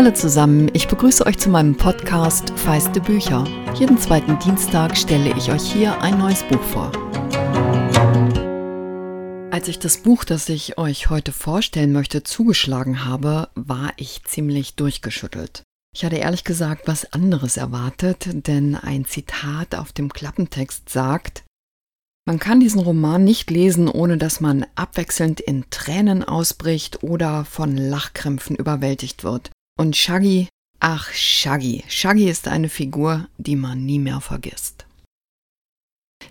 Hallo zusammen, ich begrüße euch zu meinem Podcast Feiste Bücher. Jeden zweiten Dienstag stelle ich euch hier ein neues Buch vor. Als ich das Buch, das ich euch heute vorstellen möchte, zugeschlagen habe, war ich ziemlich durchgeschüttelt. Ich hatte ehrlich gesagt was anderes erwartet, denn ein Zitat auf dem Klappentext sagt, man kann diesen Roman nicht lesen, ohne dass man abwechselnd in Tränen ausbricht oder von Lachkrämpfen überwältigt wird. Und Shaggy, ach Shaggy, Shaggy ist eine Figur, die man nie mehr vergisst.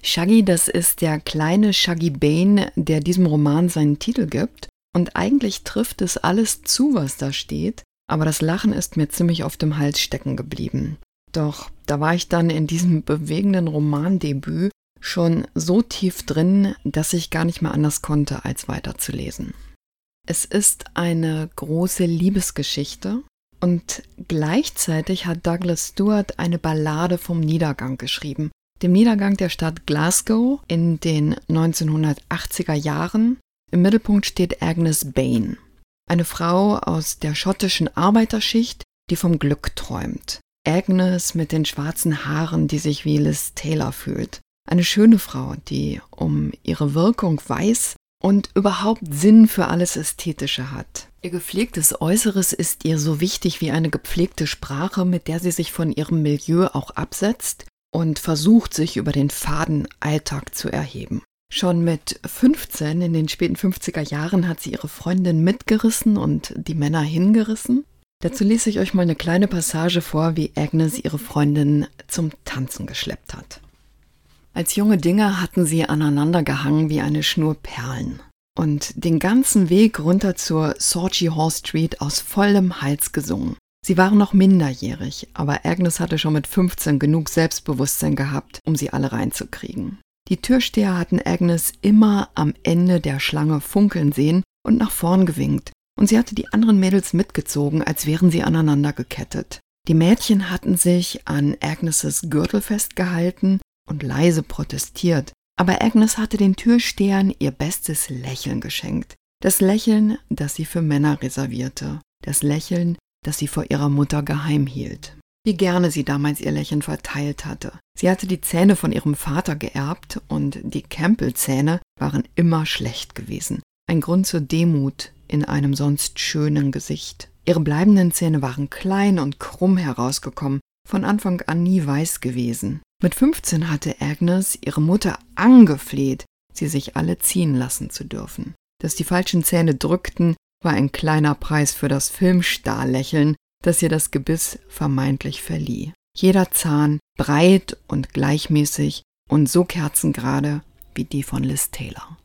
Shaggy, das ist der kleine Shaggy Bane, der diesem Roman seinen Titel gibt. Und eigentlich trifft es alles zu, was da steht, aber das Lachen ist mir ziemlich auf dem Hals stecken geblieben. Doch da war ich dann in diesem bewegenden Romandebüt schon so tief drin, dass ich gar nicht mehr anders konnte, als weiterzulesen. Es ist eine große Liebesgeschichte und gleichzeitig hat Douglas Stewart eine Ballade vom Niedergang geschrieben, dem Niedergang der Stadt Glasgow in den 1980er Jahren. Im Mittelpunkt steht Agnes Bain, eine Frau aus der schottischen Arbeiterschicht, die vom Glück träumt. Agnes mit den schwarzen Haaren, die sich wie Liz Taylor fühlt. Eine schöne Frau, die um ihre Wirkung weiß und überhaupt Sinn für alles Ästhetische hat. Ihr gepflegtes Äußeres ist ihr so wichtig wie eine gepflegte Sprache, mit der sie sich von ihrem Milieu auch absetzt und versucht, sich über den faden Alltag zu erheben. Schon mit 15 in den späten 50er Jahren hat sie ihre Freundin mitgerissen und die Männer hingerissen. Dazu lese ich euch mal eine kleine Passage vor, wie Agnes ihre Freundin zum Tanzen geschleppt hat. Als junge Dinge hatten sie aneinander gehangen wie eine Schnur Perlen und den ganzen Weg runter zur Sorgy Hall Street aus vollem Hals gesungen. Sie waren noch minderjährig, aber Agnes hatte schon mit 15 genug Selbstbewusstsein gehabt, um sie alle reinzukriegen. Die Türsteher hatten Agnes immer am Ende der Schlange funkeln sehen und nach vorn gewinkt, und sie hatte die anderen Mädels mitgezogen, als wären sie aneinander gekettet. Die Mädchen hatten sich an Agnes' Gürtel festgehalten und leise protestiert, aber Agnes hatte den Türstehern ihr bestes Lächeln geschenkt. Das Lächeln, das sie für Männer reservierte. Das Lächeln, das sie vor ihrer Mutter geheim hielt. Wie gerne sie damals ihr Lächeln verteilt hatte. Sie hatte die Zähne von ihrem Vater geerbt und die Campbell-Zähne waren immer schlecht gewesen. Ein Grund zur Demut in einem sonst schönen Gesicht. Ihre bleibenden Zähne waren klein und krumm herausgekommen, von Anfang an nie weiß gewesen. Mit 15 hatte Agnes ihre Mutter angefleht, sie sich alle ziehen lassen zu dürfen. Dass die falschen Zähne drückten, war ein kleiner Preis für das Filmstarlächeln, das ihr das Gebiss vermeintlich verlieh. Jeder Zahn breit und gleichmäßig und so kerzengerade wie die von Liz Taylor.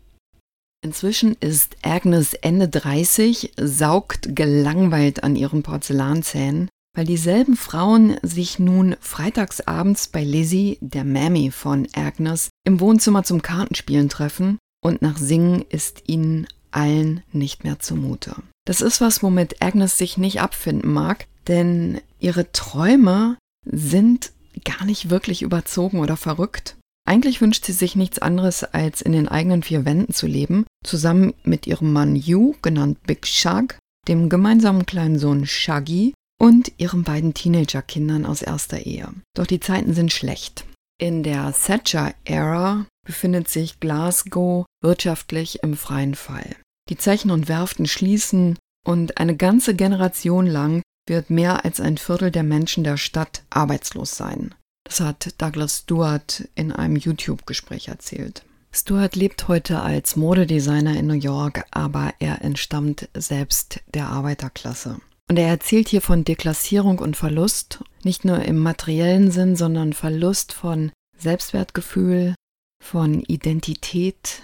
Inzwischen ist Agnes Ende 30, saugt gelangweilt an ihren Porzellanzähnen weil dieselben Frauen sich nun freitagsabends bei Lizzie, der Mammy von Agnes, im Wohnzimmer zum Kartenspielen treffen und nach Singen ist ihnen allen nicht mehr zumute. Das ist was, womit Agnes sich nicht abfinden mag, denn ihre Träume sind gar nicht wirklich überzogen oder verrückt. Eigentlich wünscht sie sich nichts anderes, als in den eigenen vier Wänden zu leben, zusammen mit ihrem Mann Hugh, genannt Big Shug, dem gemeinsamen kleinen Sohn Shaggy und ihren beiden Teenagerkindern aus erster Ehe. Doch die Zeiten sind schlecht. In der Thatcher-Ära befindet sich Glasgow wirtschaftlich im freien Fall. Die Zechen und Werften schließen und eine ganze Generation lang wird mehr als ein Viertel der Menschen der Stadt arbeitslos sein. Das hat Douglas Stewart in einem YouTube-Gespräch erzählt. Stewart lebt heute als Modedesigner in New York, aber er entstammt selbst der Arbeiterklasse. Und er erzählt hier von Deklassierung und Verlust, nicht nur im materiellen Sinn, sondern Verlust von Selbstwertgefühl, von Identität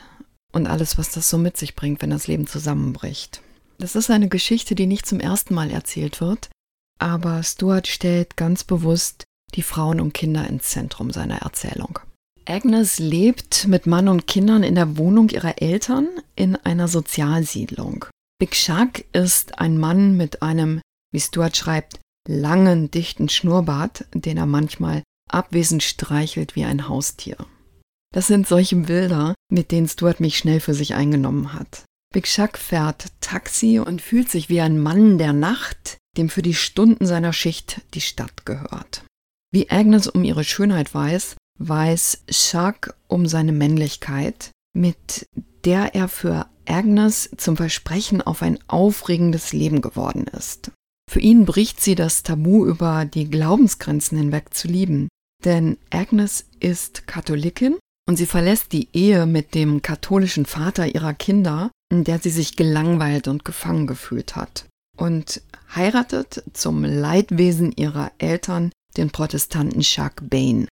und alles, was das so mit sich bringt, wenn das Leben zusammenbricht. Das ist eine Geschichte, die nicht zum ersten Mal erzählt wird, aber Stuart stellt ganz bewusst die Frauen und Kinder ins Zentrum seiner Erzählung. Agnes lebt mit Mann und Kindern in der Wohnung ihrer Eltern in einer Sozialsiedlung. Big Shark ist ein Mann mit einem, wie Stuart schreibt, langen, dichten Schnurrbart, den er manchmal abwesend streichelt wie ein Haustier. Das sind solche Bilder, mit denen Stuart mich schnell für sich eingenommen hat. Big Shark fährt Taxi und fühlt sich wie ein Mann der Nacht, dem für die Stunden seiner Schicht die Stadt gehört. Wie Agnes um ihre Schönheit weiß, weiß Chuck um seine Männlichkeit, mit der er für Agnes zum Versprechen auf ein aufregendes Leben geworden ist. Für ihn bricht sie das Tabu über die Glaubensgrenzen hinweg zu lieben, denn Agnes ist Katholikin und sie verlässt die Ehe mit dem katholischen Vater ihrer Kinder, in der sie sich gelangweilt und gefangen gefühlt hat, und heiratet zum Leidwesen ihrer Eltern den Protestanten Jacques Bain,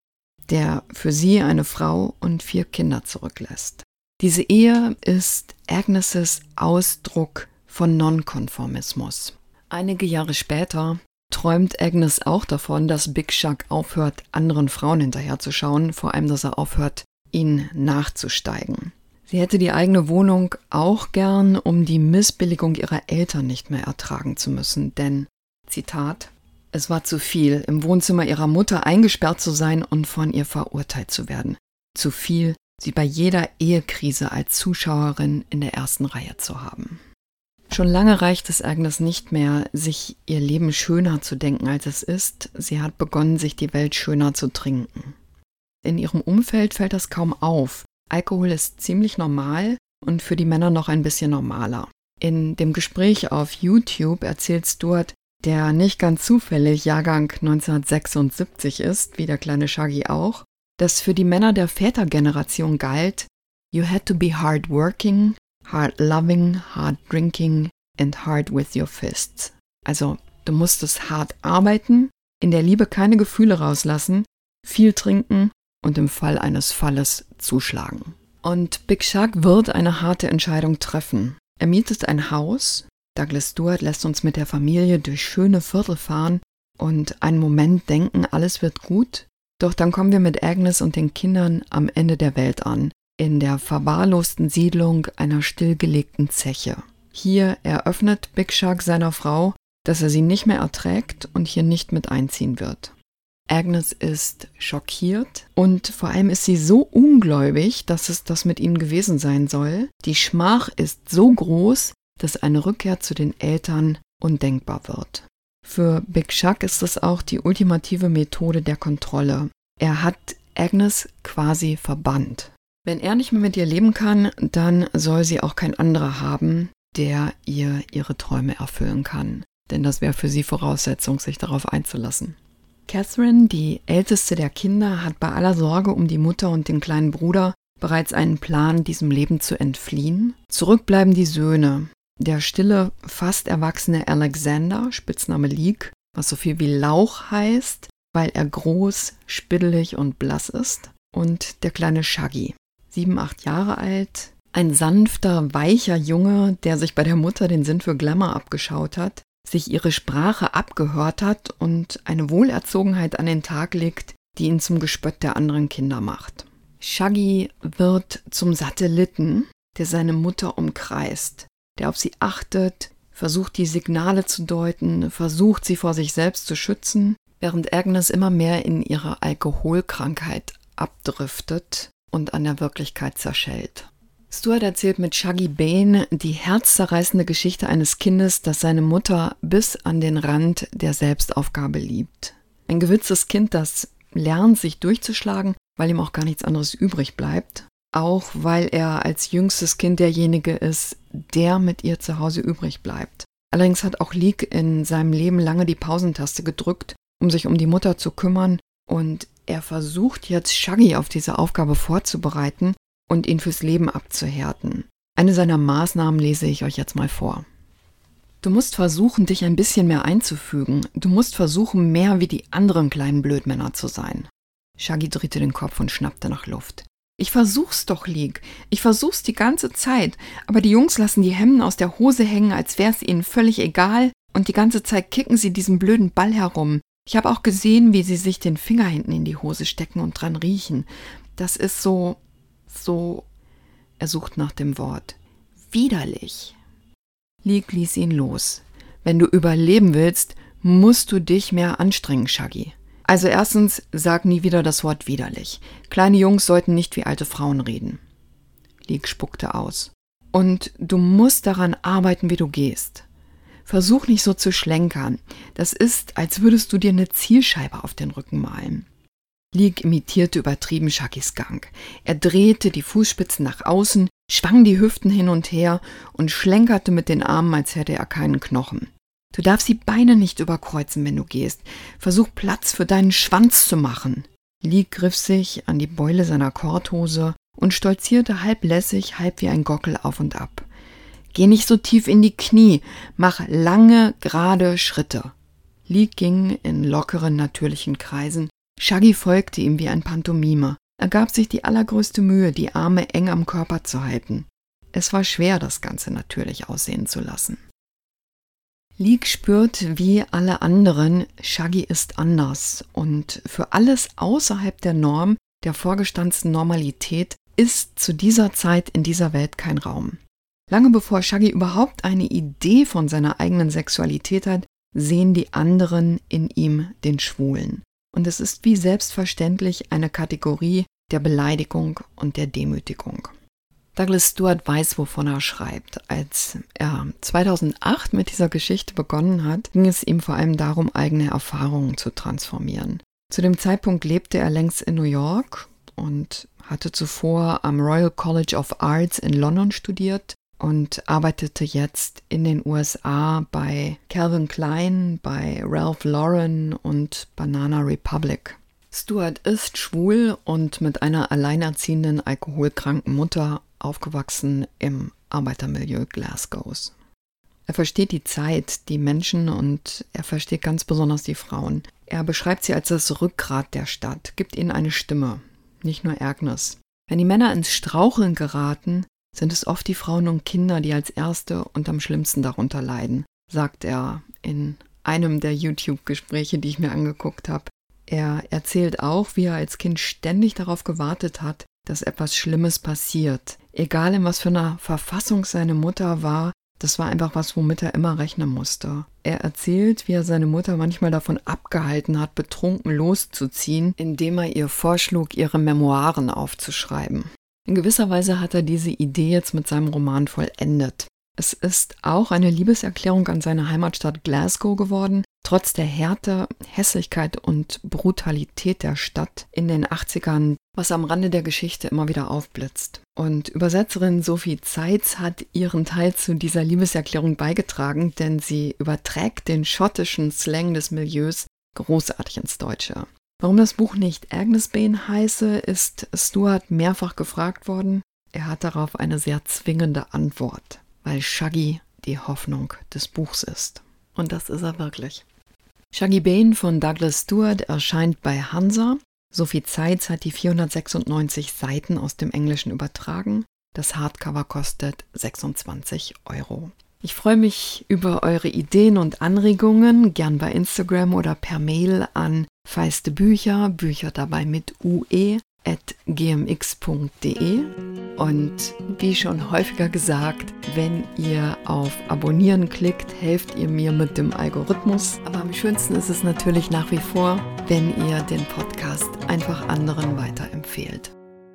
der für sie eine Frau und vier Kinder zurücklässt. Diese Ehe ist Agnes' Ausdruck von Nonkonformismus. Einige Jahre später träumt Agnes auch davon, dass Big Chuck aufhört, anderen Frauen hinterherzuschauen, vor allem, dass er aufhört, ihnen nachzusteigen. Sie hätte die eigene Wohnung auch gern, um die Missbilligung ihrer Eltern nicht mehr ertragen zu müssen, denn, Zitat, es war zu viel, im Wohnzimmer ihrer Mutter eingesperrt zu sein und von ihr verurteilt zu werden. Zu viel, sie bei jeder Ehekrise als Zuschauerin in der ersten Reihe zu haben. Schon lange reicht es Agnes nicht mehr, sich ihr Leben schöner zu denken, als es ist. Sie hat begonnen, sich die Welt schöner zu trinken. In ihrem Umfeld fällt das kaum auf. Alkohol ist ziemlich normal und für die Männer noch ein bisschen normaler. In dem Gespräch auf YouTube erzählt Stuart, der nicht ganz zufällig Jahrgang 1976 ist, wie der kleine Shaggy auch, dass für die Männer der Vätergeneration galt, you had to be hard working, hard loving, hard drinking and hard with your fists. Also, du musstest hart arbeiten, in der Liebe keine Gefühle rauslassen, viel trinken und im Fall eines Falles zuschlagen. Und Big Shark wird eine harte Entscheidung treffen. Er mietet ein Haus, Douglas Stewart lässt uns mit der Familie durch schöne Viertel fahren und einen Moment denken, alles wird gut. Doch dann kommen wir mit Agnes und den Kindern am Ende der Welt an, in der verwahrlosten Siedlung einer stillgelegten Zeche. Hier eröffnet Big Shark seiner Frau, dass er sie nicht mehr erträgt und hier nicht mit einziehen wird. Agnes ist schockiert und vor allem ist sie so ungläubig, dass es das mit ihnen gewesen sein soll. Die Schmach ist so groß, dass eine Rückkehr zu den Eltern undenkbar wird. Für Big Chuck ist es auch die ultimative Methode der Kontrolle. Er hat Agnes quasi verbannt. Wenn er nicht mehr mit ihr leben kann, dann soll sie auch kein anderer haben, der ihr ihre Träume erfüllen kann. Denn das wäre für sie Voraussetzung, sich darauf einzulassen. Catherine, die älteste der Kinder, hat bei aller Sorge um die Mutter und den kleinen Bruder bereits einen Plan, diesem Leben zu entfliehen. Zurück bleiben die Söhne, der stille, fast erwachsene Alexander, Spitzname Leek, was so viel wie Lauch heißt, weil er groß, spiddelig und blass ist, und der kleine Shaggy, sieben, acht Jahre alt, ein sanfter, weicher Junge, der sich bei der Mutter den Sinn für Glamour abgeschaut hat, sich ihre Sprache abgehört hat und eine Wohlerzogenheit an den Tag legt, die ihn zum Gespött der anderen Kinder macht. Shaggy wird zum Satelliten, der seine Mutter umkreist, der auf sie achtet, versucht die Signale zu deuten, versucht sie vor sich selbst zu schützen, während Agnes immer mehr in ihre Alkoholkrankheit abdriftet und an der Wirklichkeit zerschellt. Stuart erzählt mit Shaggy Bane die herzzerreißende Geschichte eines Kindes, das seine Mutter bis an den Rand der Selbstaufgabe liebt. Ein gewitztes Kind, das lernt, sich durchzuschlagen, weil ihm auch gar nichts anderes übrig bleibt auch weil er als jüngstes Kind derjenige ist, der mit ihr zu Hause übrig bleibt. Allerdings hat auch Leek in seinem Leben lange die Pausentaste gedrückt, um sich um die Mutter zu kümmern, und er versucht jetzt Shaggy auf diese Aufgabe vorzubereiten und ihn fürs Leben abzuhärten. Eine seiner Maßnahmen lese ich euch jetzt mal vor. Du musst versuchen, dich ein bisschen mehr einzufügen. Du musst versuchen, mehr wie die anderen kleinen Blödmänner zu sein. Shaggy drehte den Kopf und schnappte nach Luft. Ich versuch's doch, League. Ich versuch's die ganze Zeit. Aber die Jungs lassen die Hemden aus der Hose hängen, als wär's ihnen völlig egal. Und die ganze Zeit kicken sie diesen blöden Ball herum. Ich habe auch gesehen, wie sie sich den Finger hinten in die Hose stecken und dran riechen. Das ist so, so, er sucht nach dem Wort, widerlich. League ließ ihn los. Wenn du überleben willst, musst du dich mehr anstrengen, Shaggy. Also erstens, sag nie wieder das Wort widerlich. Kleine Jungs sollten nicht wie alte Frauen reden. Leek spuckte aus. Und du musst daran arbeiten, wie du gehst. Versuch nicht so zu schlenkern. Das ist, als würdest du dir eine Zielscheibe auf den Rücken malen. Leek imitierte übertrieben Shakis Gang. Er drehte die Fußspitzen nach außen, schwang die Hüften hin und her und schlenkerte mit den Armen, als hätte er keinen Knochen. Du darfst die Beine nicht überkreuzen, wenn du gehst. Versuch Platz für deinen Schwanz zu machen. Lee griff sich an die Beule seiner Korthose und stolzierte halb lässig, halb wie ein Gockel auf und ab. Geh nicht so tief in die Knie, mach lange, gerade Schritte. Lee ging in lockeren, natürlichen Kreisen. Shaggy folgte ihm wie ein Pantomime. Er gab sich die allergrößte Mühe, die Arme eng am Körper zu halten. Es war schwer, das Ganze natürlich aussehen zu lassen. Leek spürt wie alle anderen, Shaggy ist anders und für alles außerhalb der Norm, der vorgestanzten Normalität, ist zu dieser Zeit in dieser Welt kein Raum. Lange bevor Shaggy überhaupt eine Idee von seiner eigenen Sexualität hat, sehen die anderen in ihm den Schwulen. Und es ist wie selbstverständlich eine Kategorie der Beleidigung und der Demütigung. Douglas Stewart weiß, wovon er schreibt. Als er 2008 mit dieser Geschichte begonnen hat, ging es ihm vor allem darum, eigene Erfahrungen zu transformieren. Zu dem Zeitpunkt lebte er längst in New York und hatte zuvor am Royal College of Arts in London studiert und arbeitete jetzt in den USA bei Calvin Klein, bei Ralph Lauren und Banana Republic. Stuart ist schwul und mit einer alleinerziehenden alkoholkranken Mutter aufgewachsen im Arbeitermilieu Glasgows. Er versteht die Zeit, die Menschen und er versteht ganz besonders die Frauen. Er beschreibt sie als das Rückgrat der Stadt, gibt ihnen eine Stimme, nicht nur Ärgnis. Wenn die Männer ins Straucheln geraten, sind es oft die Frauen und Kinder, die als Erste und am schlimmsten darunter leiden, sagt er in einem der YouTube-Gespräche, die ich mir angeguckt habe. Er erzählt auch, wie er als Kind ständig darauf gewartet hat, dass etwas Schlimmes passiert. Egal in was für einer Verfassung seine Mutter war, das war einfach was, womit er immer rechnen musste. Er erzählt, wie er seine Mutter manchmal davon abgehalten hat, betrunken loszuziehen, indem er ihr vorschlug, ihre Memoiren aufzuschreiben. In gewisser Weise hat er diese Idee jetzt mit seinem Roman vollendet. Es ist auch eine Liebeserklärung an seine Heimatstadt Glasgow geworden, trotz der Härte, Hässlichkeit und Brutalität der Stadt in den 80ern, was am Rande der Geschichte immer wieder aufblitzt. Und Übersetzerin Sophie Zeitz hat ihren Teil zu dieser Liebeserklärung beigetragen, denn sie überträgt den schottischen Slang des Milieus großartig ins Deutsche. Warum das Buch nicht Agnes Bane heiße, ist Stuart mehrfach gefragt worden. Er hat darauf eine sehr zwingende Antwort, weil Shaggy die Hoffnung des Buchs ist. Und das ist er wirklich. Shaggy Bane von Douglas Stewart erscheint bei Hansa. Sophie Zeitz hat die 496 Seiten aus dem Englischen übertragen. Das Hardcover kostet 26 Euro. Ich freue mich über eure Ideen und Anregungen, gern bei Instagram oder per Mail an feiste Bücher, Bücher dabei mit UE gmx.de und wie schon häufiger gesagt, wenn ihr auf Abonnieren klickt, helft ihr mir mit dem Algorithmus. Aber am schönsten ist es natürlich nach wie vor, wenn ihr den Podcast einfach anderen weiterempfehlt.